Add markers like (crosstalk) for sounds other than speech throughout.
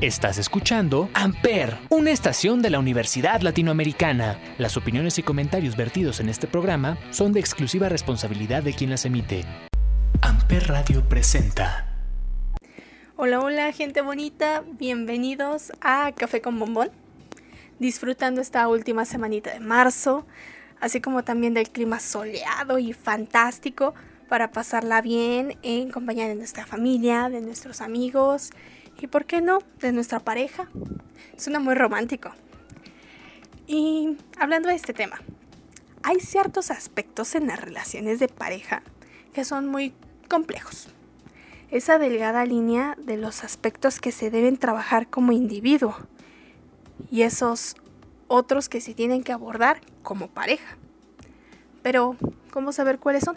Estás escuchando Amper, una estación de la Universidad Latinoamericana. Las opiniones y comentarios vertidos en este programa son de exclusiva responsabilidad de quien las emite. Amper Radio presenta. Hola, hola, gente bonita. Bienvenidos a Café con Bombón. Disfrutando esta última semanita de marzo, así como también del clima soleado y fantástico para pasarla bien en compañía de nuestra familia, de nuestros amigos y, ¿por qué no?, de nuestra pareja. Suena muy romántico. Y hablando de este tema, hay ciertos aspectos en las relaciones de pareja que son muy complejos. Esa delgada línea de los aspectos que se deben trabajar como individuo y esos otros que se tienen que abordar como pareja. Pero, ¿cómo saber cuáles son?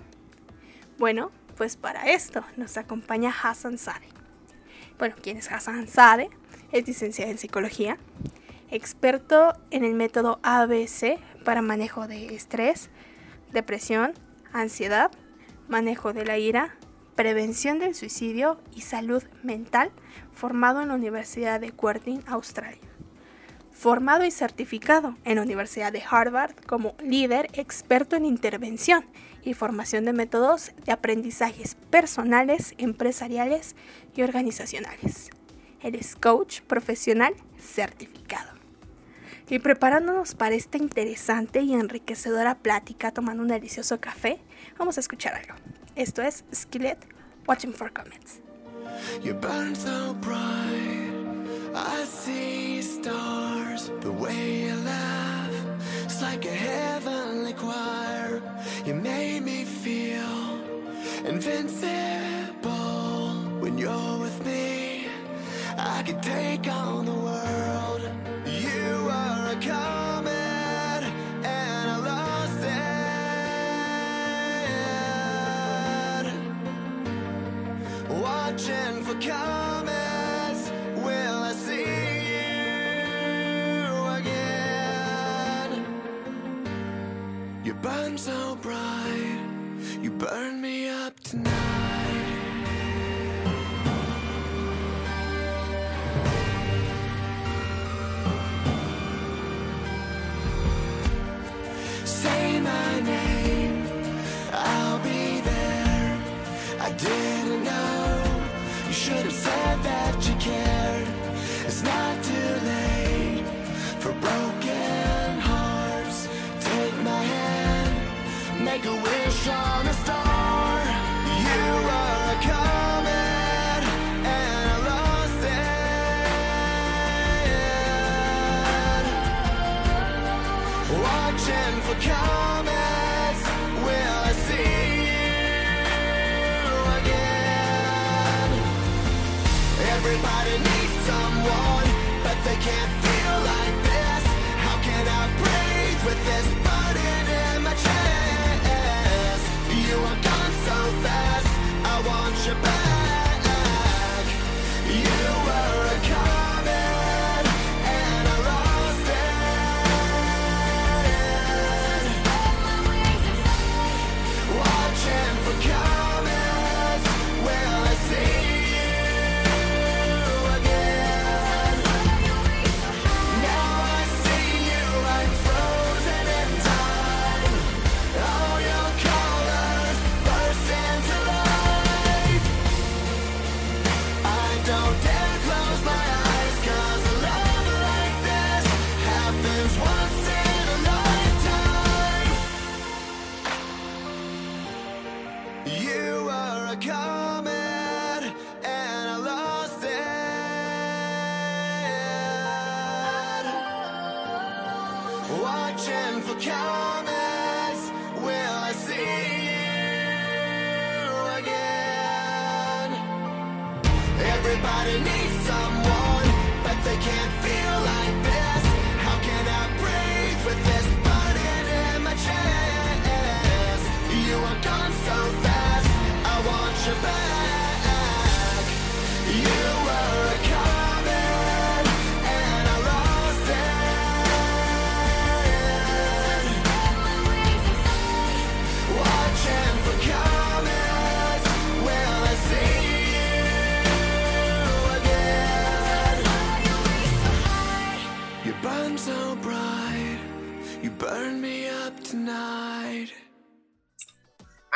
Bueno, pues para esto nos acompaña Hassan Sade. Bueno, ¿quién es Hassan Sade? Es licenciado en psicología, experto en el método ABC para manejo de estrés, depresión, ansiedad, manejo de la ira, prevención del suicidio y salud mental, formado en la Universidad de Quertin, Australia. Formado y certificado en la Universidad de Harvard como líder experto en intervención y formación de métodos de aprendizajes personales, empresariales y organizacionales. Eres coach profesional certificado. Y preparándonos para esta interesante y enriquecedora plática tomando un delicioso café, vamos a escuchar algo. Esto es Skillet Watching for Comments. Invincible when you're with me. I could take on the world. You are a comet, and I lost it. Watching for comets, I'll be there. I didn't know. You should have said that you cared. It's not too late for broken hearts. Take my hand, make a wish For comets, will I see you again? Everybody needs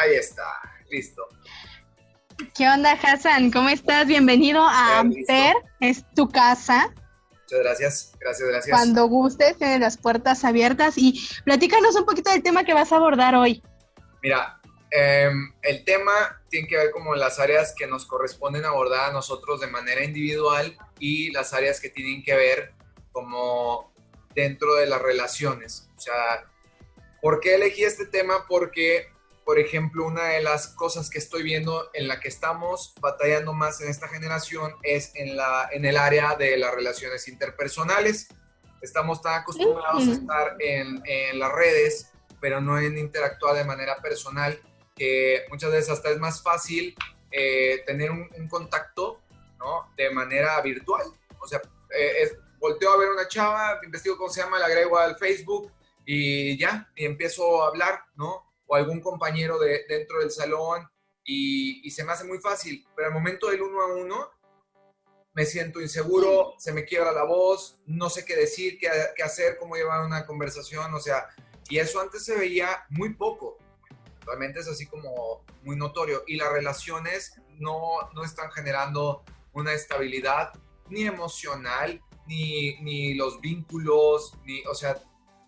Ahí está, listo. ¿Qué onda, Hassan? ¿Cómo estás? Bienvenido a Amper, es tu casa. Muchas gracias, gracias, gracias. Cuando gustes, tienes las puertas abiertas y platícanos un poquito del tema que vas a abordar hoy. Mira, em, el tema tiene que ver como las áreas que nos corresponden abordar a nosotros de manera individual y las áreas que tienen que ver como dentro de las relaciones. O sea, ¿por qué elegí este tema? Porque, por ejemplo, una de las cosas que estoy viendo en la que estamos batallando más en esta generación es en, la, en el área de las relaciones interpersonales. Estamos tan acostumbrados a estar en, en las redes pero no en interactuar de manera personal, que muchas veces hasta es más fácil eh, tener un, contacto, ¿no? De manera virtual. O sea, eh, volteo a ver una chava, investigo cómo se llama, la agrego al Facebook y ya, y empiezo a hablar, ¿no? O algún compañero de, dentro del salón y, y se me hace muy fácil, pero al momento del uno a uno, me siento inseguro, se me quiebra la voz, no sé qué decir, qué, qué, hacer, cómo llevar una conversación, o sea, y eso antes se veía muy poco. Realmente es así como muy notorio. Y las relaciones no, no están generando una estabilidad ni emocional, ni, ni los vínculos, ni, o sea,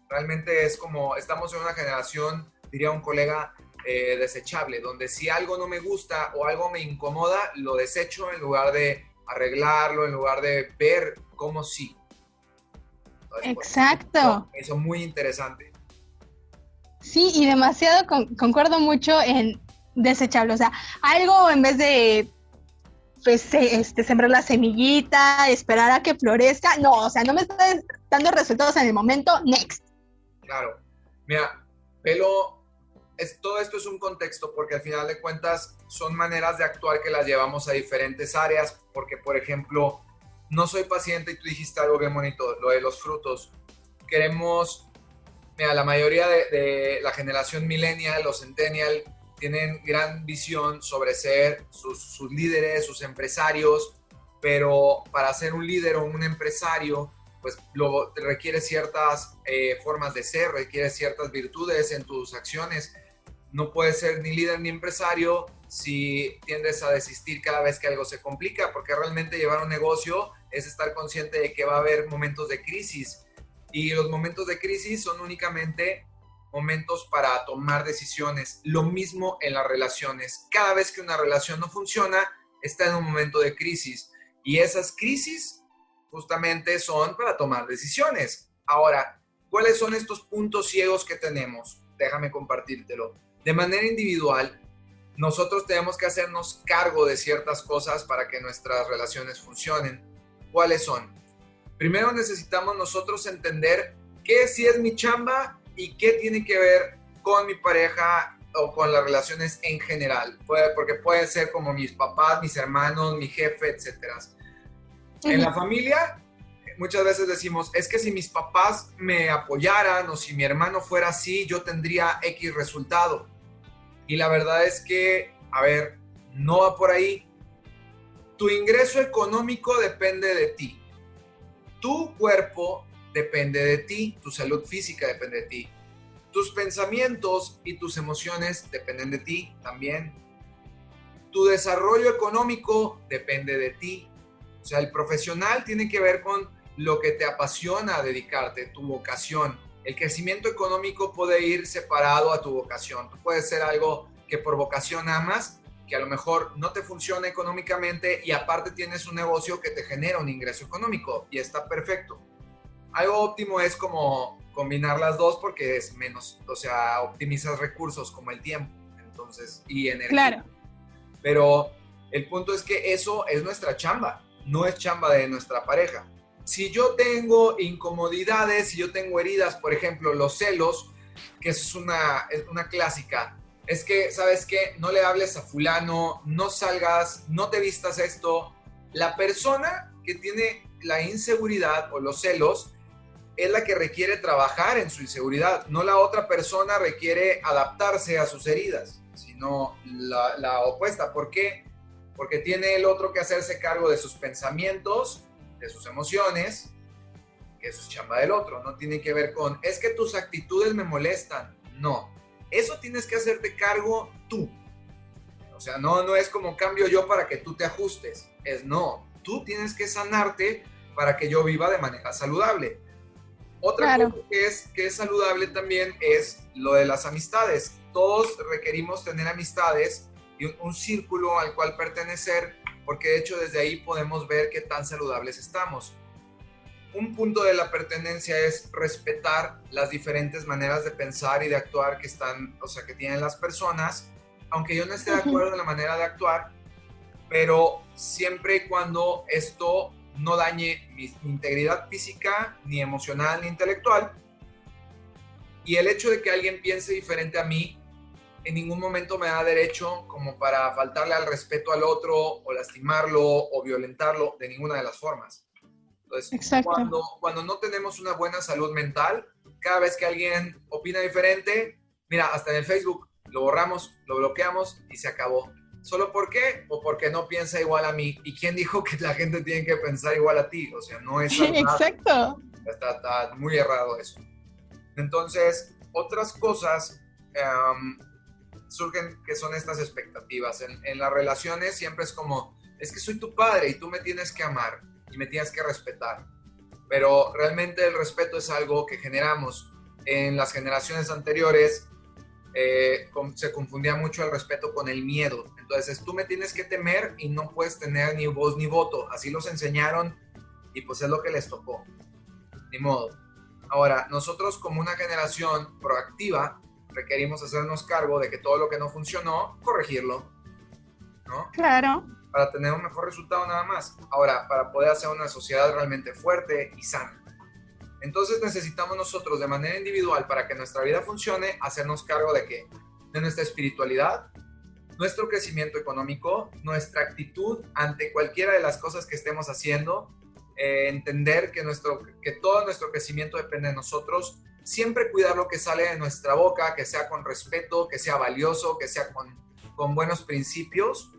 realmente es como, estamos en una generación, diría un colega, eh, desechable, donde si algo no me gusta o algo me incomoda, lo desecho en lugar de arreglarlo, en lugar de ver cómo sí. Exacto. eso es muy interesante. Sí, y demasiado concuerdo mucho en desechable. O sea, algo en vez de pues, este, sembrar la semillita, esperar a que florezca. No, o sea, no me está dando resultados en el momento. Next. Claro. Mira, pelo, es, todo esto es un contexto porque al final de cuentas son maneras de actuar que las llevamos a diferentes áreas. Porque, por ejemplo, no soy paciente y tú dijiste algo bien bonito, lo de los frutos. Queremos Mira, la mayoría de, la generación millennial, los centennial, tienen gran visión sobre ser sus, líderes, sus empresarios, pero para ser un líder o un empresario, pues lo, requiere ciertas eh, formas de ser, requiere ciertas virtudes en tus acciones. No puedes ser ni líder ni empresario si tiendes a desistir cada vez que algo se complica, porque realmente llevar un negocio es estar consciente de que va a haber momentos de crisis y los momentos de crisis son únicamente momentos para tomar decisiones. Lo mismo en las relaciones. Cada vez que una relación no funciona, está en un momento de crisis. Y esas crisis justamente son para tomar decisiones. Ahora, ¿cuáles son estos puntos ciegos que tenemos? Déjame compartírtelo. De manera individual, nosotros tenemos que hacernos cargo de ciertas cosas para que nuestras relaciones funcionen. ¿Cuáles son? primero necesitamos nosotros entender qué sí es mi chamba y qué tiene que ver con mi pareja o con las relaciones en general, porque puede ser como mis papás, mis hermanos, mi jefe, etc. En la familia, muchas veces decimos, es que si mis papás me apoyaran o si mi hermano fuera así, yo tendría X resultado. Y la verdad es que, a ver, no va por ahí. Tu ingreso económico depende de ti tu cuerpo depende de ti, tu salud física depende de ti. Tus pensamientos y tus emociones dependen de ti también. Tu desarrollo económico depende de ti. O sea, el profesional tiene que ver con lo que te apasiona dedicarte, tu vocación. El crecimiento económico puede ir separado a tu vocación. Tú puedes ser algo que por vocación amas, que a lo mejor no te funciona económicamente y aparte tienes un negocio que te genera un ingreso económico y está perfecto. Algo óptimo es como combinar las dos porque es menos, o sea, optimizas recursos como el tiempo, entonces, y energía. Claro. Pero el punto es que eso es nuestra chamba, no es chamba de nuestra pareja. Si yo tengo incomodidades, si yo tengo heridas, por ejemplo, los celos, que es una, una clásica, es que, ¿sabes qué? No le hables a fulano, no salgas, no te vistas esto. La persona que tiene la inseguridad o los celos es la que requiere trabajar en su inseguridad, no la otra persona requiere adaptarse a sus heridas, sino la, la opuesta. ¿Por qué? Porque tiene el otro que hacerse cargo de sus pensamientos, de sus emociones, que eso es chamba del otro, no tiene que ver con, es que tus actitudes me molestan, no, eso tienes que hacerte cargo tú. O sea, no, no es como cambio yo para que tú te ajustes. Es no, tú tienes que sanarte para que yo viva de manera saludable. Otra cosa que es, que es saludable también es lo de las amistades. Todos requerimos tener amistades y un, círculo al cual pertenecer, porque de hecho desde ahí podemos ver qué tan saludables estamos. Un punto de la pertenencia es respetar las diferentes maneras de pensar y de actuar que están, o sea, que tienen las personas, aunque yo no esté de acuerdo en la manera de actuar, pero siempre y cuando esto no dañe mi integridad física, ni emocional, ni intelectual. Y el hecho de que alguien piense diferente a mí, en ningún momento me da derecho como para faltarle al respeto al otro, o lastimarlo, o violentarlo, de ninguna de las formas. Entonces, cuando, cuando no tenemos una buena salud mental, cada vez que alguien opina diferente, mira, hasta en el Facebook, lo borramos, lo bloqueamos y se acabó. ¿Solo por qué? O porque no piensa igual a mí. ¿Y quién dijo que la gente tiene que pensar igual a ti? O sea, no es... (laughs) Exacto. Está, muy errado eso. Entonces, otras cosas em, surgen que son estas expectativas. En, las relaciones siempre es como, es que soy tu padre y tú me tienes que amar y me tienes que respetar. Pero realmente el respeto es algo que generamos. En las generaciones anteriores eh, se confundía mucho el respeto con el miedo. Entonces, tú me tienes que temer y no puedes tener ni voz ni voto. Así los enseñaron y pues es lo que les tocó. Ni modo. Ahora, nosotros como una generación proactiva, requerimos hacernos cargo de que todo lo que no funcionó, corregirlo. ¿No? Claro. Para tener un mejor resultado nada más. Ahora, para poder hacer una sociedad realmente fuerte y sana. Entonces necesitamos nosotros de manera individual para que nuestra vida funcione, hacernos cargo de qué? De nuestra espiritualidad, nuestro crecimiento económico, nuestra actitud ante cualquiera de las cosas que estemos haciendo, eh, entender que, nuestro, que todo nuestro crecimiento depende de nosotros, siempre cuidar lo que sale de nuestra boca, que sea con respeto, que sea valioso, que sea con, buenos principios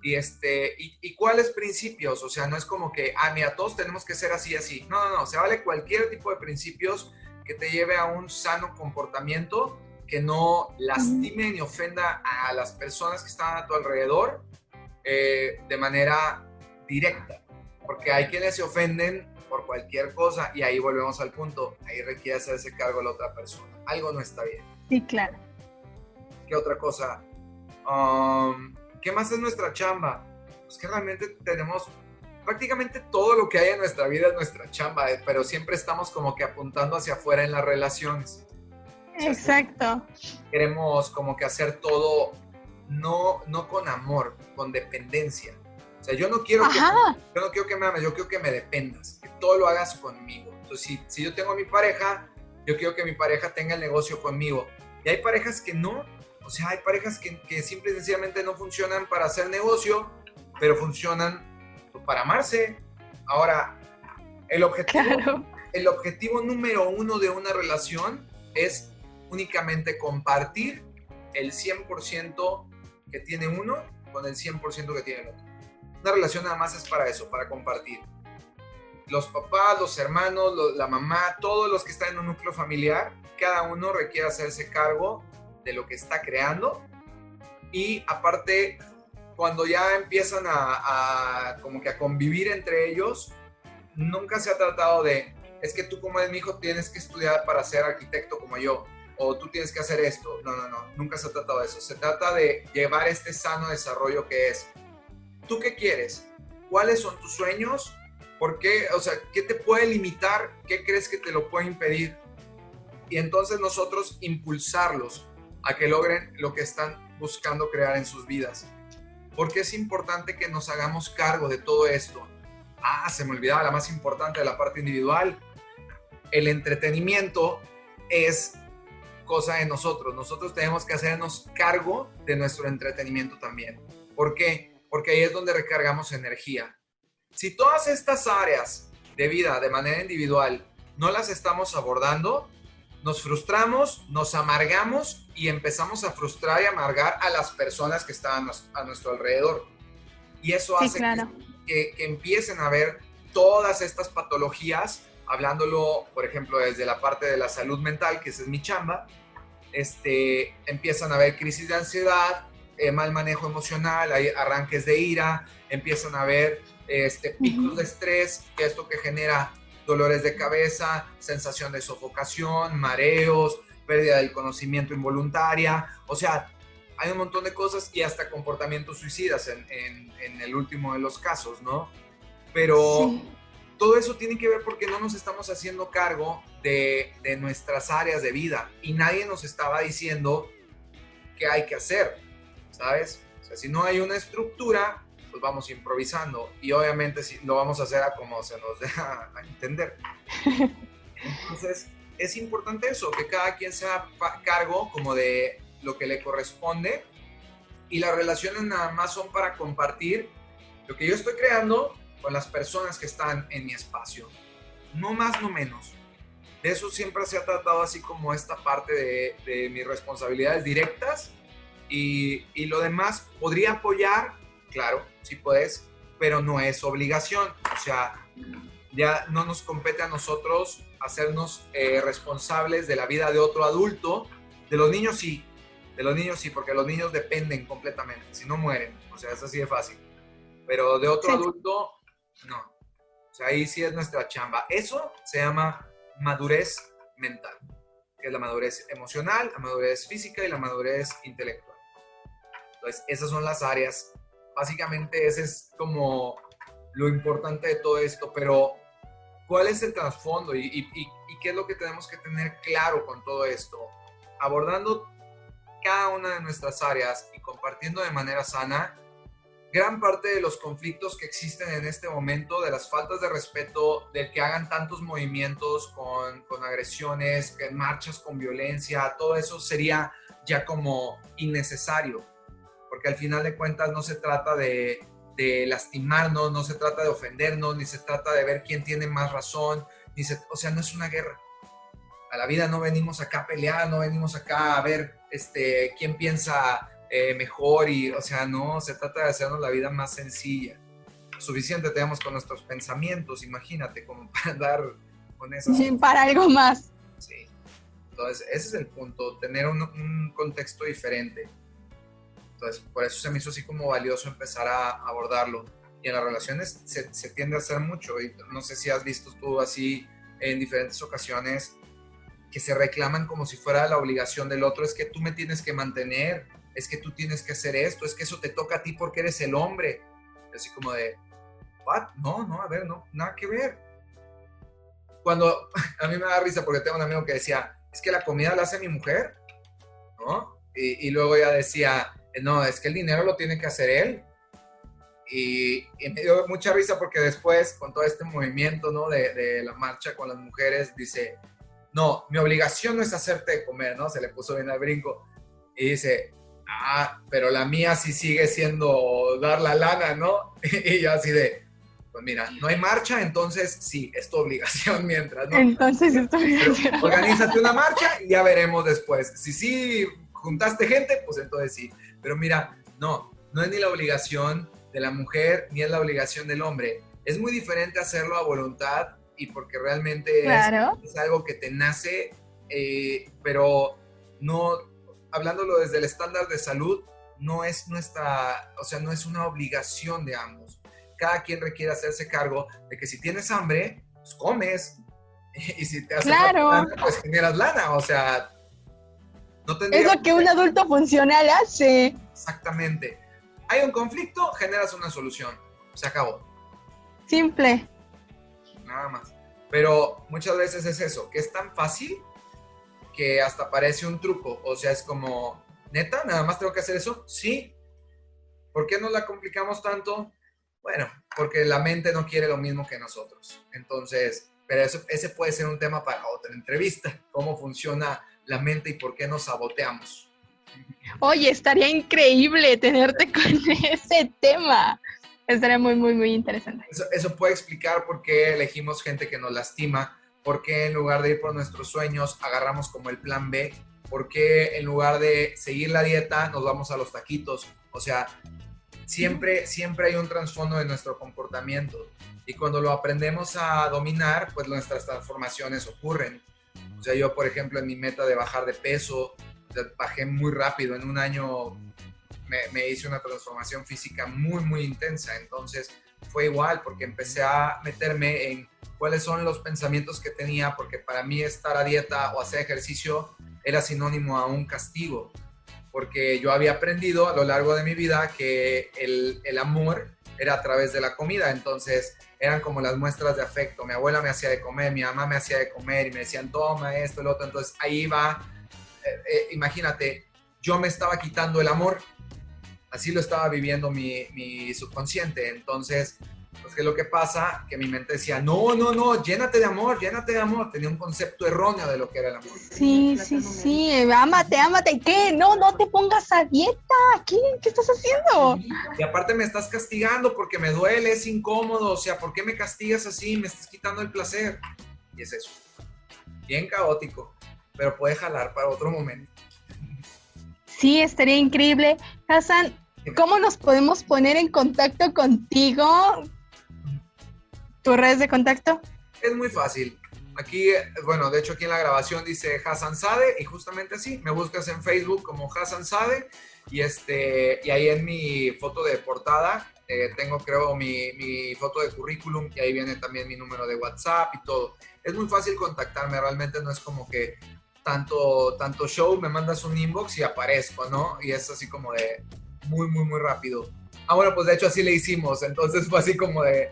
y, este, y, cuáles principios, o sea, no es como que, ah, mira, todos tenemos que ser así, así. No, no, no, se vale cualquier tipo de principios que te lleve a un sano comportamiento, que no lastime ni ofenda a las personas que están a tu alrededor eh, de manera directa. Porque hay quienes se ofenden por cualquier cosa y ahí volvemos al punto, ahí requiere hacerse cargo la otra persona. Algo no está bien. Sí, claro. ¿Qué otra cosa? Um, ¿Qué más es nuestra chamba? Pues que realmente tenemos prácticamente todo lo que hay en nuestra vida es nuestra chamba, eh, pero siempre estamos como que apuntando hacia afuera en las relaciones. Exacto. Queremos como que hacer todo no, no con amor, con dependencia. O sea, yo no quiero que yo no quiero que me ames, yo quiero que me dependas, que todo lo hagas conmigo. Entonces, si, si yo tengo a mi pareja, yo quiero que mi pareja tenga el negocio conmigo. Y hay parejas que no, o sea, hay parejas que, que simple y sencillamente no funcionan para hacer negocio, pero funcionan para amarse. Ahora, el objetivo, el objetivo número uno de una relación es únicamente compartir el 100% que tiene uno con el 100% que tiene el otro. Una relación nada más es para eso, para compartir. Los papás, los hermanos, la mamá, todos los que están en un núcleo familiar, cada uno requiere hacerse cargo de lo que está creando. Y aparte, cuando ya empiezan a, como que a convivir entre ellos, nunca se ha tratado de, es que tú como es mi hijo tienes que estudiar para ser arquitecto como yo, o tú tienes que hacer esto. No, no, no, nunca se ha tratado de eso. Se trata de llevar este sano desarrollo que es, ¿tú qué quieres? ¿Cuáles son tus sueños? ¿Por qué? O sea, ¿qué te puede limitar? ¿Qué crees que te lo puede impedir? Y entonces nosotros impulsarlos a que logren lo que están buscando crear en sus vidas. Porque es importante que nos hagamos cargo de todo esto. Ah, se me olvidaba la más importante de la parte individual. El entretenimiento es cosa de nosotros. Nosotros tenemos que hacernos cargo de nuestro entretenimiento también. ¿Por qué? Porque ahí es donde recargamos energía. Si todas estas áreas de vida de manera individual no las estamos abordando, nos frustramos, nos amargamos y empezamos a frustrar y amargar a las personas que están a nuestro alrededor. Y eso hace que, empiecen a ver todas estas patologías, hablándolo, por ejemplo, desde la parte de la salud mental, que esa es mi chamba, este, empiezan a haber crisis de ansiedad, eh, mal manejo emocional, hay arranques de ira, empiezan a haber este, picos de estrés, que esto que genera dolores de cabeza, sensación de sofocación, mareos, pérdida del conocimiento involuntaria, o sea, hay un montón de cosas y hasta comportamientos suicidas en, en, el último de los casos, ¿no? Pero todo eso tiene que ver porque no nos estamos haciendo cargo de, de nuestras áreas de vida y nadie nos estaba diciendo qué hay que hacer, ¿sabes? O sea, si no hay una estructura, pues vamos improvisando y obviamente lo vamos a hacer a como se nos deja a entender. Entonces, es importante eso, que cada quien sea cargo como de lo que le corresponde y las relaciones nada más son para compartir lo que yo estoy creando con las personas que están en mi espacio. No más, no menos. De eso siempre se ha tratado así como esta parte de, de mis responsabilidades directas y, y, lo demás podría apoyar, claro, si puedes, pero no es obligación. O sea, ya no nos compete a nosotros hacernos eh, responsables de la vida de otro adulto. De los niños sí, de los niños sí, porque los niños dependen completamente, si no mueren, o sea, es así de fácil. Pero de otro adulto, no. O sea, ahí sí es nuestra chamba. Eso se llama madurez mental, que es la madurez emocional, la madurez física y la madurez intelectual. Entonces, esas son las áreas. Básicamente, ese es como lo importante de todo esto, pero ¿cuál es el trasfondo y, y qué es lo que tenemos que tener claro con todo esto? Abordando cada una de nuestras áreas y compartiendo de manera sana, gran parte de los conflictos que existen en este momento, de las faltas de respeto, del que hagan tantos movimientos con, con agresiones, que marchas con violencia, todo eso sería ya como innecesario, porque al final de cuentas no se trata de, de lastimarnos, no se trata de ofendernos, ni se trata de ver quién tiene más razón, ni se, o sea, no es una guerra. A la vida no venimos acá a pelear, no venimos acá a ver este, quién piensa eh, mejor y, o sea, no, se trata de hacernos la vida más sencilla. Suficiente tenemos con nuestros pensamientos, imagínate, como (laughs) para dar con eso. Sí, para algo más. Sí. Entonces, ese es el punto, tener un, contexto diferente. Entonces, por eso se me hizo así como valioso empezar a abordarlo. Y en las relaciones se, se tiende a hacer mucho. Y no sé si has visto tú así en diferentes ocasiones que se reclaman como si fuera la obligación del otro, es que tú me tienes que mantener, es que tú tienes que hacer esto, es que eso te toca a ti porque eres el hombre. Así como de, ¿what? No, no, a ver, no, nada que ver. Cuando (laughs) a mí me da risa porque tengo un amigo que decía, es que la comida la hace mi mujer, ¿no? Y, luego ya decía, no, es que el dinero lo tiene que hacer él. Y, me dio mucha risa porque después, con todo este movimiento, ¿no? De, de la marcha con las mujeres, dice, no, mi obligación no es hacerte de comer, ¿no? Se le puso bien al brinco. Y dice, ah, pero la mía sí sigue siendo dar la lana, ¿no? (laughs) y yo así de, pues mira, no hay marcha, entonces sí, es tu obligación (laughs) mientras, ¿no? Entonces es tu obligación. organízate una marcha y ya veremos después. Si sí juntaste gente, pues entonces sí. Pero mira, no, no es ni la obligación de la mujer ni es la obligación del hombre. Es muy diferente hacerlo a voluntad y porque realmente es, algo que te nace, eh, pero no, hablándolo desde el estándar de salud, no es nuestra, o sea, no es una obligación de ambos. Cada quien requiere hacerse cargo de que si tienes hambre, pues comes. (laughs) Y si te hace claro. pues generas lana. O sea, no Es lo que un adulto funcional hace. Exactamente. Hay un conflicto, generas una solución. Se acabó. Simple nada más. Pero muchas veces es eso, que es tan fácil que hasta parece un truco. O sea, es como, neta, nada más tengo que hacer eso. Sí. ¿Por qué nos la complicamos tanto? Bueno, porque la mente no quiere lo mismo que nosotros. Entonces, pero eso, ese puede ser un tema para otra entrevista. Cómo funciona la mente y por qué nos saboteamos. Oye, estaría increíble tenerte con ese tema. Estaría muy, muy, muy interesante. Eso, puede explicar por qué elegimos gente que nos lastima, por qué en lugar de ir por nuestros sueños agarramos como el plan B, por qué en lugar de seguir la dieta nos vamos a los taquitos. O sea, siempre, siempre hay un trasfondo de nuestro comportamiento y cuando lo aprendemos a dominar, pues nuestras transformaciones ocurren. Sea, yo, por ejemplo, en mi meta de bajar de peso, bajé muy rápido, en un año me, me hice una transformación física muy, muy intensa, entonces fue igual porque empecé a meterme en cuáles son los pensamientos que tenía, porque para mí estar a dieta o hacer ejercicio era sinónimo a un castigo, porque yo había aprendido a lo largo de mi vida que el, amor era a través de la comida, entonces eran como las muestras de afecto. Mi abuela me hacía de comer, mi mamá me hacía de comer y me decían, toma esto, el otro. Entonces ahí va, eh, eh, imagínate, yo me estaba quitando el amor. Así lo estaba viviendo mi subconsciente. Entonces, pues, ¿qué es lo que pasa? Que mi mente decía, no, no, no, llénate de amor, llénate de amor. Tenía un concepto erróneo de lo que era el amor. Sí, sí, sí, ámate, ámate. ¿Qué? No, no te pongas a dieta. ¿Qué? ¿Qué estás haciendo? Y aparte me estás castigando porque me duele, es incómodo. O sea, ¿por qué me castigas así? Me estás quitando el placer. Y es eso. Bien caótico, pero puede jalar para otro momento. Sí, estaría increíble. Hassan, ¿cómo nos podemos poner en contacto contigo? ¿Tus redes de contacto? Es muy fácil. Aquí, bueno, de hecho aquí en la grabación dice Hassan Sade y justamente así, me buscas en Facebook como Hassan Sade y, este, y ahí en mi foto de portada eh, tengo creo mi, mi, foto de currículum y ahí viene también mi número de WhatsApp y todo. Es muy fácil contactarme, realmente no es como que tanto, tanto show, me mandas un inbox y aparezco, ¿no? Y es así como de muy, muy, muy rápido. Ah, bueno, pues de hecho así le hicimos, entonces fue así como de,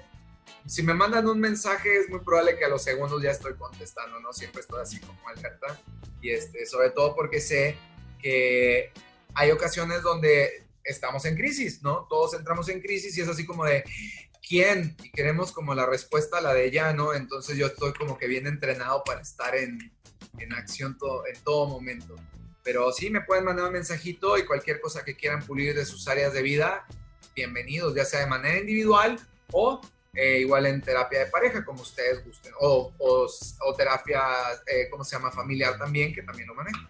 si me mandan un mensaje es muy probable que a los segundos ya estoy contestando, ¿no? Siempre estoy así como alerta. Y este, sobre todo porque sé que hay ocasiones donde estamos en crisis, ¿no? Todos entramos en crisis y es así como de, ¿quién? Y queremos como la respuesta a la de ya, ¿no? Entonces yo estoy como que bien entrenado para estar en, en acción todo, en todo momento. Pero sí, me pueden mandar un mensajito y cualquier cosa que quieran pulir de sus áreas de vida, bienvenidos, ya sea de manera individual o eh, igual en terapia de pareja, como ustedes gusten, o, o, o terapia, eh, ¿cómo se llama? Familiar también, que también lo manejo.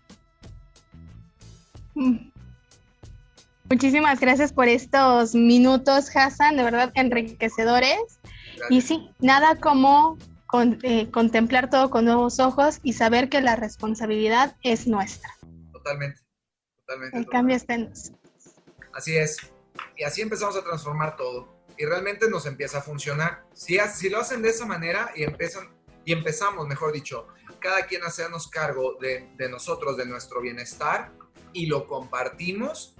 Muchísimas gracias por estos minutos, Hassan, de verdad enriquecedores. Gracias. Y sí, nada como con, eh, contemplar todo con nuevos ojos y saber que la responsabilidad es nuestra. Totalmente, totalmente. El totalmente. cambio está en Así es. Y así empezamos a transformar todo y realmente nos empieza a funcionar. Si, si lo hacen de esa manera y, empiezan, y empezamos, mejor dicho, cada quien a hacernos cargo de, nosotros, de nuestro bienestar y lo compartimos,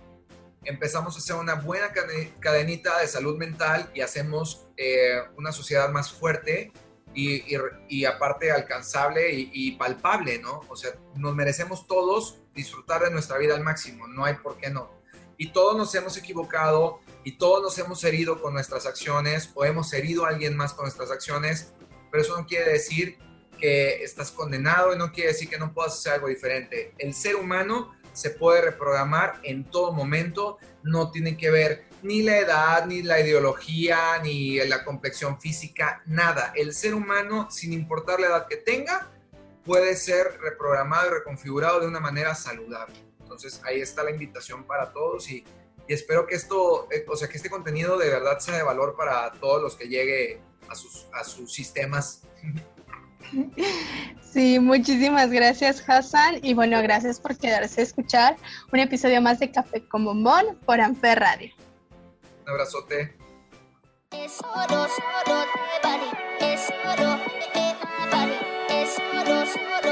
empezamos a hacer una buena cadenita de salud mental y hacemos eh, una sociedad más fuerte y, y, y aparte alcanzable y, y, palpable, ¿no? O sea, nos merecemos todos disfrutar de nuestra vida al máximo, no hay por qué no. Y todos nos hemos equivocado, y todos nos hemos herido con nuestras acciones o hemos herido a alguien más con nuestras acciones, pero eso no quiere decir que estás condenado y no quiere decir que no puedas hacer algo diferente. El ser humano se puede reprogramar en todo momento, no tiene que ver ni la edad, ni la ideología, ni la complexión física, nada. El ser humano, sin importar la edad que tenga, puede ser reprogramado y reconfigurado de una manera saludable. Entonces ahí está la invitación para todos y y espero que esto, eh, o sea, que este contenido de verdad sea de valor para todos los que llegue a sus, a sus sistemas. Sí, muchísimas gracias Hassan y bueno, gracias por quedarse a escuchar un episodio más de Café con Bombón por Amper Radio. Un abrazote. Es oro, oro, es oro, es